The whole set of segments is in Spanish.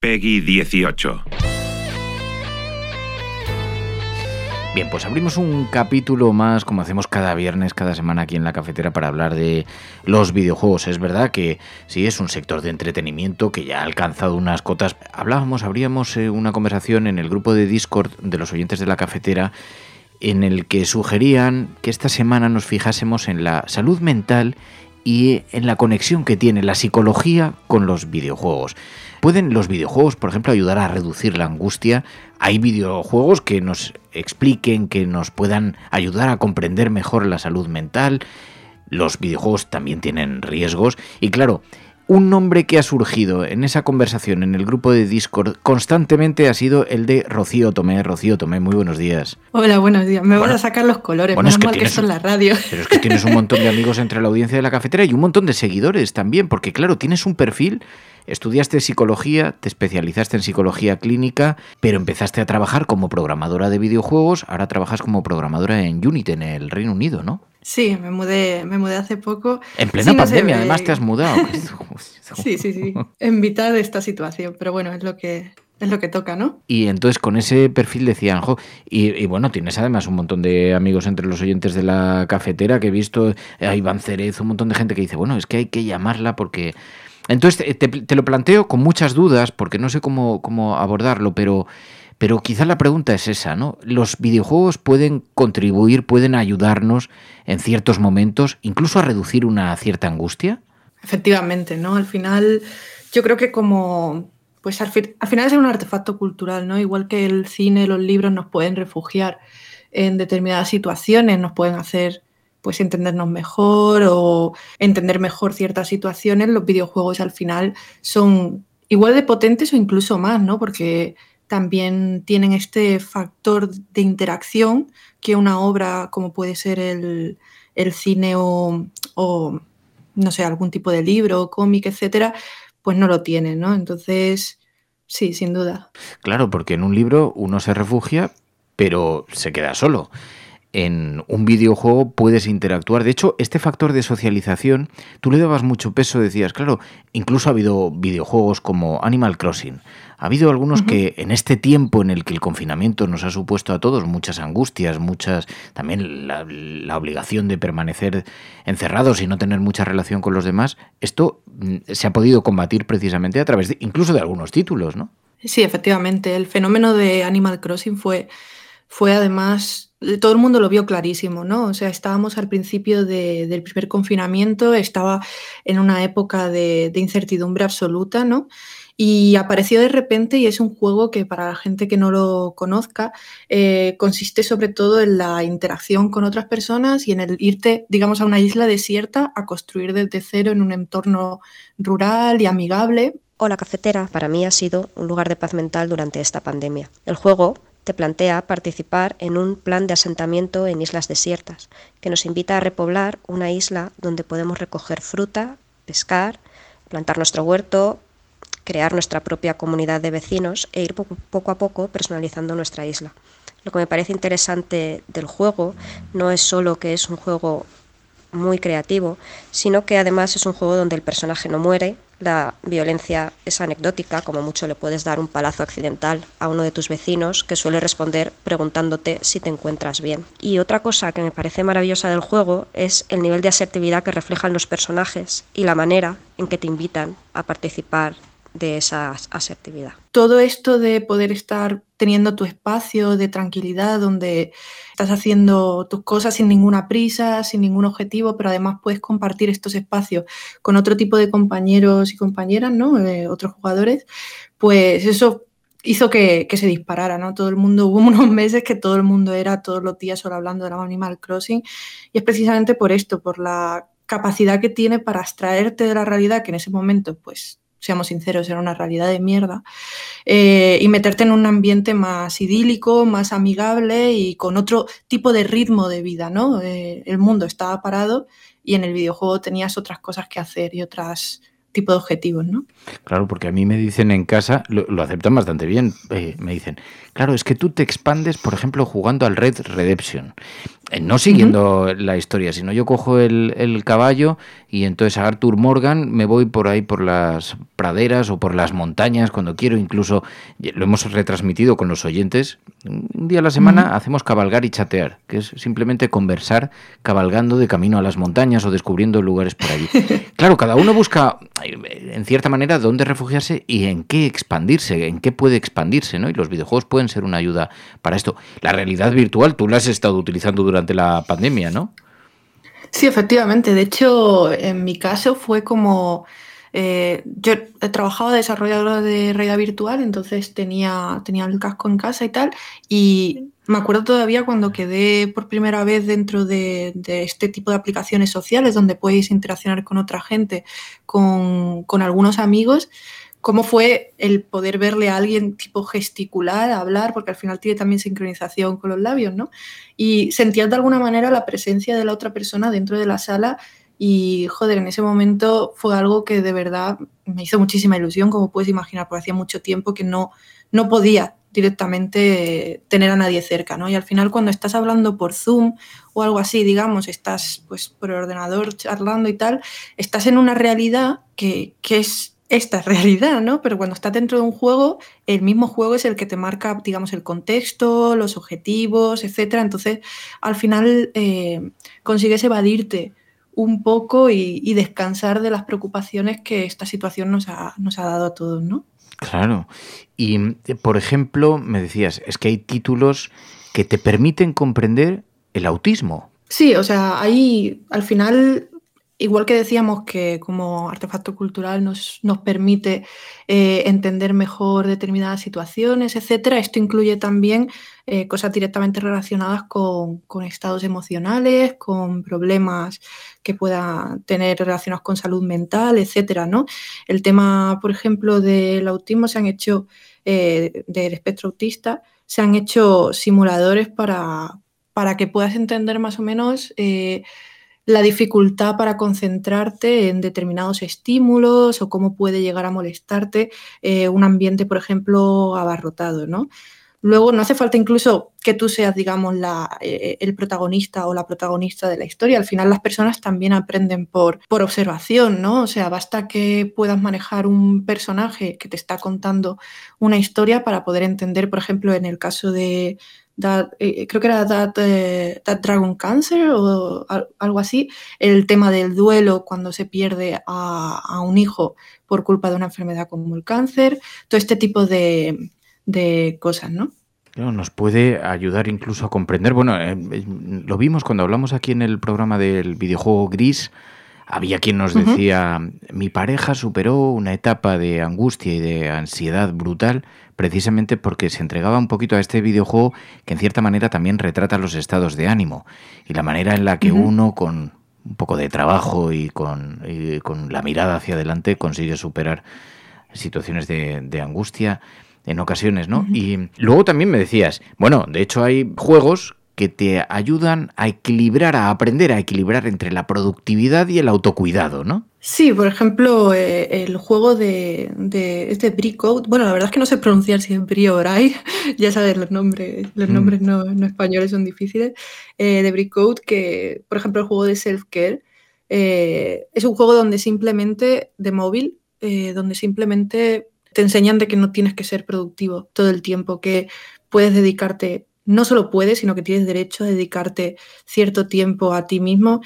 Peggy 18. Bien, pues abrimos un capítulo más, como hacemos cada viernes, cada semana aquí en la cafetera, para hablar de los videojuegos. Es verdad que sí, es un sector de entretenimiento que ya ha alcanzado unas cotas. Hablábamos, abríamos eh, una conversación en el grupo de Discord de los oyentes de la cafetera en el que sugerían que esta semana nos fijásemos en la salud mental y en la conexión que tiene la psicología con los videojuegos. ¿Pueden los videojuegos, por ejemplo, ayudar a reducir la angustia? Hay videojuegos que nos expliquen, que nos puedan ayudar a comprender mejor la salud mental. Los videojuegos también tienen riesgos. Y claro, un nombre que ha surgido en esa conversación en el grupo de Discord constantemente ha sido el de Rocío Tomé. Rocío Tomé, muy buenos días. Hola, buenos días. Me van a sacar los colores, Bueno, menos es que mal tienes un- la radio. Pero es que tienes un montón de amigos entre la audiencia de la cafetera y un montón de seguidores también, porque claro, tienes un perfil, estudiaste psicología, te especializaste en psicología clínica, pero empezaste a trabajar como programadora de videojuegos, ahora trabajas como programadora en Unity en el Reino Unido, ¿no? Sí, me mudé, me mudé hace poco. En plena Sí, no sé, pandemia, me- además te has mudado. Sí, sí, sí. En mitad de esta situación, pero bueno, es lo que, es lo que toca, ¿no? Y entonces con ese perfil decían, jo, y, y bueno, tienes además un montón de amigos entre los oyentes de la cafetera que he visto, eh, a Iván Cerez, un montón de gente que dice, bueno, es que hay que llamarla porque... Entonces te, te- te lo planteo con muchas dudas porque no sé cómo, cómo abordarlo, pero, pero quizá la pregunta es esa, ¿no? ¿Los videojuegos pueden contribuir, pueden ayudarnos en ciertos momentos, incluso a reducir una cierta angustia? Efectivamente, ¿no? Al final, yo creo que como, pues al, al final es un artefacto cultural, ¿no? Igual que el cine, los libros nos pueden refugiar en determinadas situaciones, nos pueden hacer pues entendernos mejor o entender mejor ciertas situaciones, los videojuegos al final son igual de potentes o incluso más, ¿no? Porque también tienen este factor de interacción que una obra como puede ser el, el cine o, o, no sé, algún tipo de libro, cómic, etcétera, pues no lo tiene, ¿no? Entonces, sí, sin duda. Claro, porque en un libro uno se refugia, pero se queda solo. En un videojuego puedes interactuar. De hecho, este factor de socialización, tú le dabas mucho peso, decías, claro, incluso ha habido videojuegos como Animal Crossing. Ha habido algunos que en este tiempo en el que el confinamiento nos ha supuesto a todos muchas angustias, muchas también la, la obligación de permanecer encerrados y no tener mucha relación con los demás, esto mm, se ha podido combatir precisamente a través de, incluso de algunos títulos, ¿no? Sí, efectivamente. El fenómeno de Animal Crossing fue, fue además, todo el mundo lo vio clarísimo, ¿no? O sea, estábamos al principio de- del primer confinamiento, estaba en una época de, incertidumbre absoluta, ¿no? Y apareció de repente y es un juego que para la gente que no lo conozca eh, consiste sobre todo en la interacción con otras personas y en el irte, digamos, a una isla desierta a construir desde cero en un entorno rural y amigable. Hola Cafetera, para mí ha sido un lugar de paz mental durante esta pandemia. El juego te plantea participar en un plan de asentamiento en islas desiertas, que nos invita a repoblar una isla donde podemos recoger fruta, pescar, plantar nuestro huerto, crear nuestra propia comunidad de vecinos e ir poco a poco personalizando nuestra isla. Lo que me parece interesante del juego no es solo que es un juego muy creativo, sino que además es un juego donde el personaje no muere, la violencia es anecdótica, como mucho le puedes dar un palazo accidental a uno de tus vecinos que suele responder preguntándote si te encuentras bien. Y otra cosa que me parece maravillosa del juego es el nivel de asertividad que reflejan los personajes y la manera en que te invitan a participar de esa asertividad. Todo esto de poder estar teniendo tu espacio de tranquilidad donde estás haciendo tus cosas sin ninguna prisa, sin ningún objetivo, pero además puedes compartir estos espacios con otro tipo de compañeros y compañeras, ¿no? Eh, otros jugadores, pues eso hizo que, se disparara, ¿no? Todo el mundo, hubo unos meses que todo el mundo era todos los días solo hablando de la Animal Crossing y es precisamente por esto, por la capacidad que tiene para abstraerte de la realidad que en ese momento, pues, seamos sinceros, era una realidad de mierda, eh, y meterte en un ambiente más idílico, más amigable y con otro tipo de ritmo de vida, ¿no? Eh, el mundo estaba parado y en el videojuego tenías otras cosas que hacer y otras tipo de objetivos, ¿no? Claro, porque a mí me dicen en casa, lo, aceptan bastante bien, eh, me dicen, claro, es que tú te expandes, por ejemplo, jugando al Red Redemption, eh, no siguiendo la historia, sino yo cojo el, el, caballo y entonces a Arthur Morgan me voy por ahí por las praderas o por las montañas cuando quiero, incluso lo hemos retransmitido con los oyentes, un día a la semana hacemos cabalgar y chatear, que es simplemente conversar cabalgando de camino a las montañas o descubriendo lugares por allí. claro, cada uno busca en cierta manera dónde refugiarse y en qué expandirse, en qué puede expandirse, ¿no? Y los videojuegos pueden ser una ayuda para esto. La realidad virtual, tú la has estado utilizando durante la pandemia, ¿no? Sí, efectivamente. De hecho, en mi caso fue como... Eh, yo he trabajado desarrolladora de realidad virtual, entonces tenía, tenía el casco en casa y tal, y me acuerdo todavía cuando quedé por primera vez dentro de, este tipo de aplicaciones sociales donde podéis interaccionar con otra gente, con, algunos amigos, cómo fue el poder verle a alguien tipo gesticular, hablar, porque al final tiene también sincronización con los labios, ¿no? Y sentías de alguna manera la presencia de la otra persona dentro de la sala y, joder, en ese momento fue algo que de verdad me hizo muchísima ilusión, como puedes imaginar, porque hacía mucho tiempo que no, no podía directamente tener a nadie cerca, ¿no? Y al final cuando estás hablando por Zoom o algo así, digamos, estás pues por ordenador charlando y tal, estás en una realidad que, es esta realidad, ¿no? Pero cuando estás dentro de un juego, el mismo juego es el que te marca, digamos, el contexto, los objetivos, etcétera. Entonces, al final eh, consigues evadirte un poco y, y, descansar de las preocupaciones que esta situación nos ha, nos ha dado a todos, ¿no? Claro. Y, por ejemplo, me decías, es que hay títulos que te permiten comprender el autismo. Sí, o sea, ahí al final igual que decíamos que como artefacto cultural nos, nos permite eh, entender mejor determinadas situaciones, etcétera, esto incluye también eh, cosas directamente relacionadas con, estados emocionales, con problemas que pueda tener relacionados con salud mental, etcétera, ¿no? El tema, por ejemplo, del autismo se han hecho, eh, del espectro autista, se han hecho simuladores para, para que puedas entender más o menos la dificultad para concentrarte en determinados estímulos o cómo puede llegar a molestarte eh, un ambiente, por ejemplo, abarrotado, ¿no? Luego no hace falta incluso que tú seas, digamos, la, eh, el protagonista o la protagonista de la historia. Al final las personas también aprenden por, por observación, ¿no? O sea, basta que puedas manejar un personaje que te está contando una historia para poder entender, por ejemplo, en el caso de, eh, creo que era eh, that, Dragon Cancer o algo así, el tema del duelo cuando se pierde a, un hijo por culpa de una enfermedad como el cáncer, todo este tipo de, cosas, ¿no? nos puede ayudar incluso a comprender, bueno, eh, lo vimos cuando hablamos aquí en el programa del videojuego Gris, había quien nos decía, mi pareja superó una etapa de angustia y de ansiedad brutal precisamente porque se entregaba un poquito a este videojuego que en cierta manera también retrata los estados de ánimo y la manera en la que uno con un poco de trabajo y con, con, la mirada hacia adelante consigue superar situaciones de, angustia en ocasiones, ¿no? Y luego también me decías, bueno, de hecho hay juegos que te ayudan a equilibrar, a aprender a equilibrar entre la productividad y el autocuidado, ¿no? Sí, por ejemplo, eh, el juego de, de este Bricode, bueno, la verdad es que no sé pronunciar si es Bri o ya sabes, los nombres, los mm. nombres no, españoles son difíciles, eh, de Bricode, que, por ejemplo, el juego de Self-Care, eh, es un juego donde simplemente, de móvil, donde simplemente te enseñan de que no tienes que ser productivo todo el tiempo, que puedes dedicarte no solo puedes, sino que tienes derecho a dedicarte cierto tiempo a ti mismo.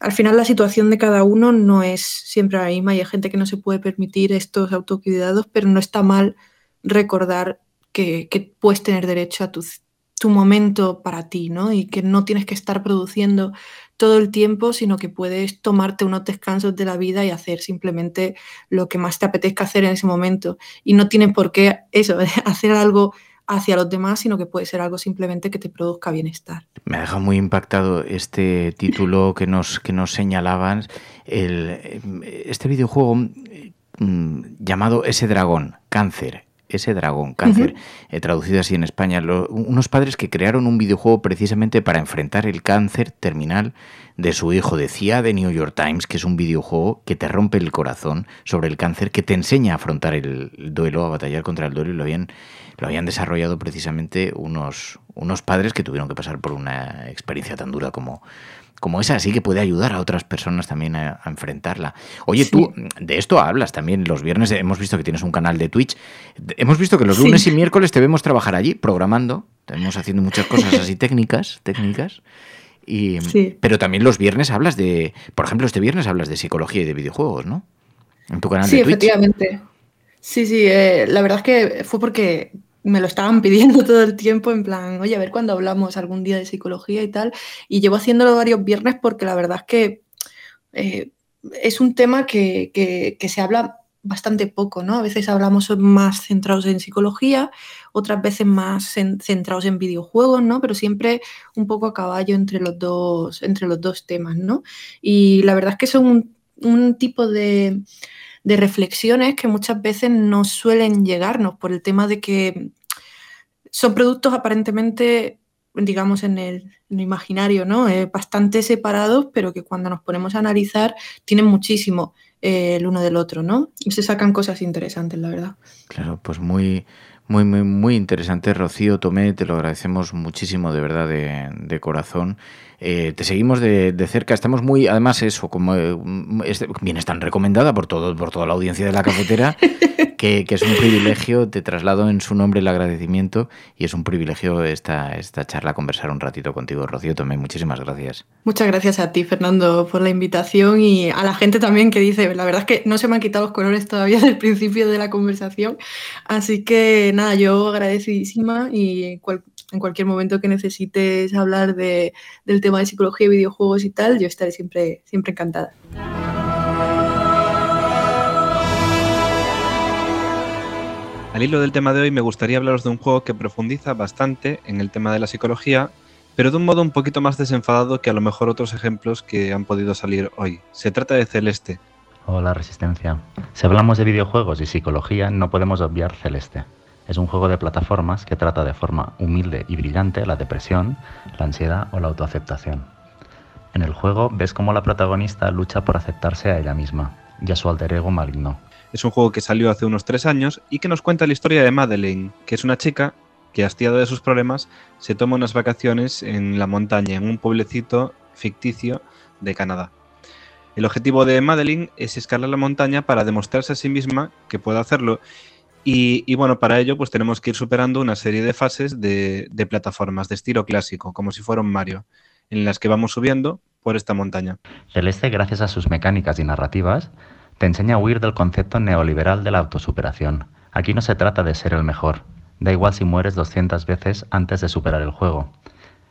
al final la situación de cada uno no es siempre la misma y hay gente que no se puede permitir estos autocuidados, pero no está mal recordar que, que puedes tener derecho a tu, tu momento para ti, ¿no? Y que no tienes que estar produciendo todo el tiempo, sino que puedes tomarte unos descansos de la vida y hacer simplemente lo que más te apetezca hacer en ese momento. Y no tienes por qué eso, hacer algo hacia los demás, sino que puede ser algo simplemente que te produzca bienestar. Me ha dejado muy impactado este título que nos, que nos señalaban, el, este videojuego mm, llamado Ese Dragón, Cáncer, ese dragón, cáncer, eh, traducido así en España, unos padres que crearon un videojuego precisamente para enfrentar el cáncer terminal de su hijo. Decía de New York Times que es un videojuego que te rompe el corazón sobre el cáncer, que te enseña a afrontar el, duelo, a batallar contra el duelo y lo habían, lo habían desarrollado precisamente unos, unos padres que tuvieron que pasar por una experiencia tan dura como, como esa, así que puede ayudar a otras personas también a, enfrentarla. Oye, tú de esto hablas también los viernes, hemos visto que tienes un canal de Twitch, hemos visto que los lunes y miércoles te vemos trabajar allí, programando, estamos haciendo muchas cosas así técnicas, técnicas. Y, Pero también los viernes hablas de, por ejemplo, este viernes hablas de psicología y de videojuegos, ¿no? En tu canal de Twitch. Sí, efectivamente. Sí, sí, eh, la verdad es que fue porque me lo estaban pidiendo todo el tiempo, en plan, oye, a ver cuándo hablamos algún día de psicología y tal. Y llevo haciéndolo varios viernes porque la verdad es que eh, es un tema que, que, se habla bastante poco, ¿no? A veces hablamos más centrados en psicología, otras veces más centrados en videojuegos, ¿no? Pero siempre un poco a caballo entre los dos, entre los dos temas, ¿no? Y la verdad es que son un tipo de de reflexiones que muchas veces no suelen llegarnos por el tema de que son productos aparentemente, digamos, en el, imaginario, ¿no? Eh, bastante separados, pero que cuando nos ponemos a analizar tienen muchísimo eh, el uno del otro, ¿no? Y se sacan cosas interesantes, la verdad. Claro, pues muy, muy, muy, muy interesante, Rocío Tomé, te lo agradecemos muchísimo de verdad de corazón. Eh, te seguimos de, cerca, estamos muy, además eso, como eh, vienes tan recomendada por todo, por toda la audiencia de la cafetera, que, es un privilegio, te traslado en su nombre el agradecimiento y es un privilegio esta, esta charla, conversar un ratito contigo, Rocío Tomé, muchísimas gracias. Muchas gracias a ti, Fernando, por la invitación y a la gente también que dice, la verdad es que no se me han quitado los colores todavía del principio de la conversación, así que nada, yo agradecidísima y en cualquier momento que necesites hablar de, del tema de psicología y videojuegos y tal, yo estaré siempre, siempre encantada. Al hilo del tema de hoy me gustaría hablaros de un juego que profundiza bastante en el tema de la psicología, pero de un modo un poquito más desenfadado que a lo mejor otros ejemplos que han podido salir hoy. Se trata de Celeste. Hola Resistencia. Si hablamos de videojuegos y psicología, no podemos obviar Celeste. Es un juego de plataformas que trata de forma humilde y brillante la depresión, la ansiedad o la autoaceptación. En el juego ves cómo la protagonista lucha por aceptarse a ella misma y a su alter ego maligno. Es un juego que salió hace unos tres años y que nos cuenta la historia de Madeleine, que es una chica que, hastiada de sus problemas, se toma unas vacaciones en la montaña, en un pueblecito ficticio de Canadá. El objetivo de Madeleine es escalar la montaña para demostrarse a sí misma que puede hacerlo y, bueno, para ello pues tenemos que ir superando una serie de fases de, plataformas de estilo clásico, como si fuera un Mario, en las que vamos subiendo por esta montaña. Celeste, gracias a sus mecánicas y narrativas, te enseña a huir del concepto neoliberal de la autosuperación. Aquí no se trata de ser el mejor, da igual si mueres 200 veces antes de superar el juego.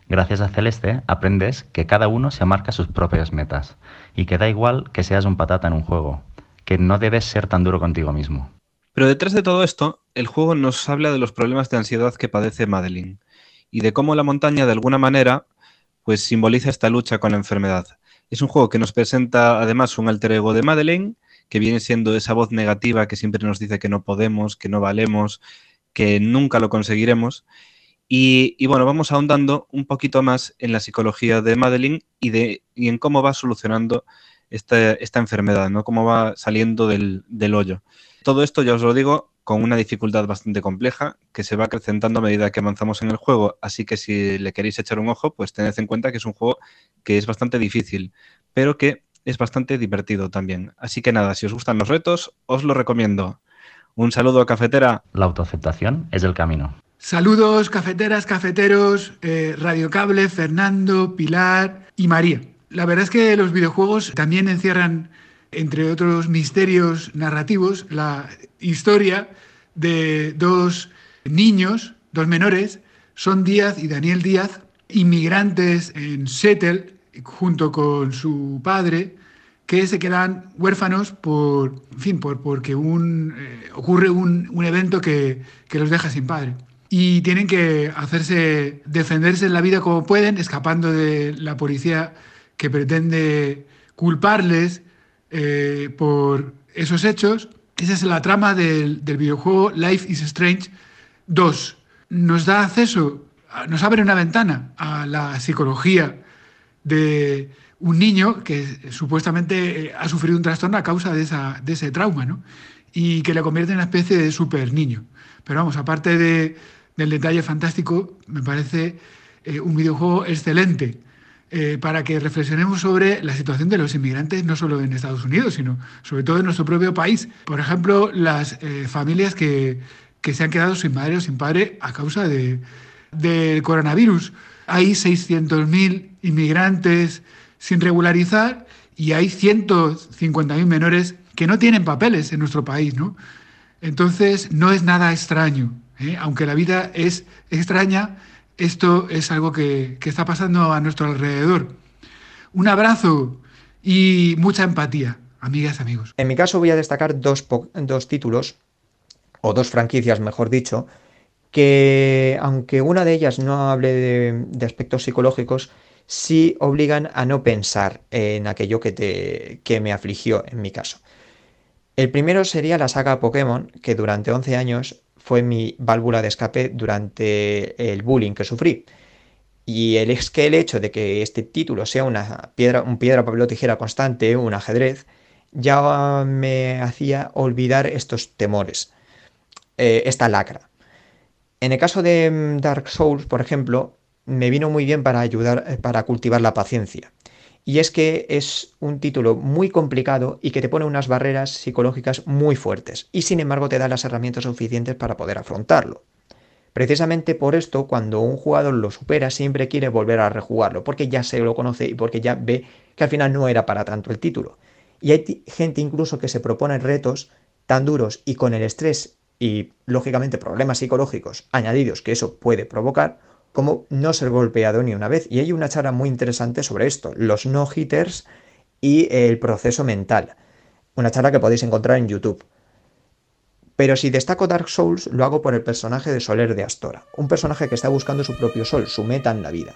Gracias a Celeste aprendes que cada uno se marca sus propias metas y que da igual que seas un patata en un juego, que no debes ser tan duro contigo mismo. Pero detrás de todo esto, el juego nos habla de los problemas de ansiedad que padece Madeline y de cómo la montaña de alguna manera pues simboliza esta lucha con la enfermedad. Es un juego que nos presenta además un alter ego de Madeline, que viene siendo esa voz negativa que siempre nos dice que no podemos, que no valemos, que nunca lo conseguiremos. Y, bueno, vamos ahondando un poquito más en la psicología de de, y en cómo va solucionando esta, esta enfermedad, ¿no? Cómo va saliendo del, del hoyo. Todo esto, ya os lo digo, con una dificultad bastante compleja que se va acrecentando a medida que avanzamos en el juego. Así que si le queréis echar un ojo, pues tened en cuenta que es un juego que es bastante difícil, pero que es bastante divertido también. Así que nada, si os gustan los retos, os lo recomiendo. Un saludo, cafetera. La autoaceptación es el camino. Saludos, cafeteras, cafeteros, eh, Radio Cable, Fernando, Pilar y María. La verdad es que los videojuegos también encierran, entre otros misterios narrativos, la historia de dos niños, dos menores, son Díaz y Daniel Díaz, inmigrantes en Seattle, junto con su padre, que se quedan huérfanos por, en fin, por, porque un, eh, ocurre un, un evento que, que, los deja sin padre. Y tienen que hacerse, defenderse en la vida como pueden, escapando de la policía que pretende culparles eh, por esos hechos. Esa es la trama del, del videojuego Life is Strange 2. Nos da acceso, nos abre una ventana a la psicología de un niño que supuestamente eh, ha sufrido un trastorno a causa de, esa, de ese trauma, ¿no? Y que le convierte en una especie de super niño. Pero vamos, aparte de, del detalle fantástico, me parece eh, un videojuego excelente eh, para que reflexionemos sobre la situación de los inmigrantes, no solo en Estados Unidos, sino sobre todo en nuestro propio país. Por ejemplo, las eh, familias que, que, se han quedado sin madre o sin padre a causa de, del coronavirus. Hay 600.000 inmigrantes sin regularizar y hay 150.000 menores que no tienen papeles en nuestro país, ¿no? Entonces, no es nada extraño. ¿eh? Aunque la vida es extraña, esto es algo que, que, está pasando a nuestro alrededor. Un abrazo y mucha empatía, amigas, amigos. En mi caso voy a destacar dos, dos títulos, o dos franquicias, mejor dicho, que aunque una de ellas no hable de, de aspectos psicológicos, sí obligan a no pensar en aquello que, te, que me afligió en mi caso. El primero sería la saga Pokémon, que durante 11 años fue mi válvula de escape durante el bullying que sufrí. Y el, es que el hecho de que este título sea una piedra, un piedra, papel o tijera constante, un ajedrez, ya me hacía olvidar estos temores, eh, esta lacra. En el caso de mm, Dark Souls, por ejemplo, me vino muy bien para ayudar, eh, para cultivar la paciencia. Y es que es un título muy complicado y que te pone unas barreras psicológicas muy fuertes. Y sin embargo te da las herramientas suficientes para poder afrontarlo. Precisamente por esto, cuando un jugador lo supera, siempre quiere volver a rejugarlo, porque ya se lo conoce y porque ya ve que al final no era para tanto el título. Y hay gente incluso que se propone retos tan duros y con el estrés y, lógicamente, problemas psicológicos añadidos que eso puede provocar, como no ser golpeado ni una vez. Y hay una charla muy interesante sobre esto, los no-hitters y el proceso mental. Una charla que podéis encontrar en YouTube. Pero si destaco Dark Souls, lo hago por el personaje de Soler de Astora, un personaje que está buscando su propio sol, su meta en la vida.